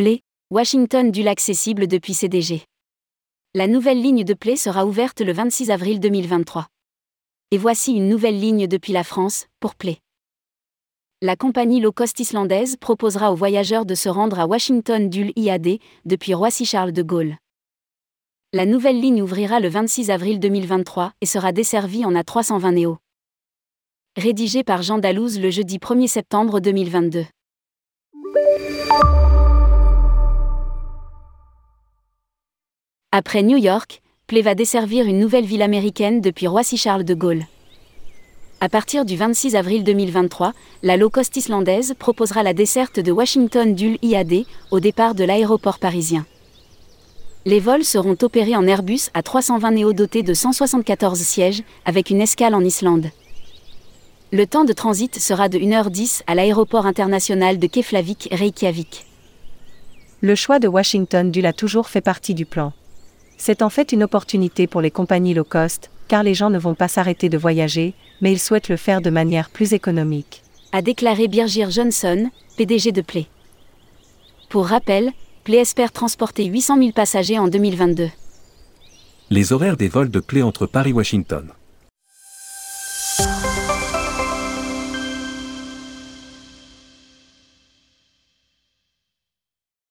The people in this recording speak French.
Play, Washington Dulles accessible depuis CDG. La nouvelle ligne de Play sera ouverte le 26 avril 2023. Et voici une nouvelle ligne depuis la France, pour Play. La compagnie low cost islandaise proposera aux voyageurs de se rendre à Washington Dulles IAD depuis Roissy-Charles de Gaulle. La nouvelle ligne ouvrira le 26 avril 2023 et sera desservie en A320 Neo. Rédigé par Jean Dalouse le jeudi 1er septembre 2022. Après New York, Play va desservir une nouvelle ville américaine depuis Roissy-Charles de Gaulle. À partir du 26 avril 2023, la low-cost islandaise proposera la desserte de Washington Dulles IAD au départ de l'aéroport parisien. Les vols seront opérés en Airbus à 320 néo dotés de 174 sièges, avec une escale en Islande. Le temps de transit sera de 1h10 à l'aéroport international de Keflavik, Reykjavik. Le choix de Washington Dulles a toujours fait partie du plan. C'est en fait une opportunité pour les compagnies low cost, car les gens ne vont pas s'arrêter de voyager, mais ils souhaitent le faire de manière plus économique. A déclaré Birgir Johnson, PDG de Play. Pour rappel, Play espère transporter 800 000 passagers en 2022. Les horaires des vols de Play entre Paris-Washington.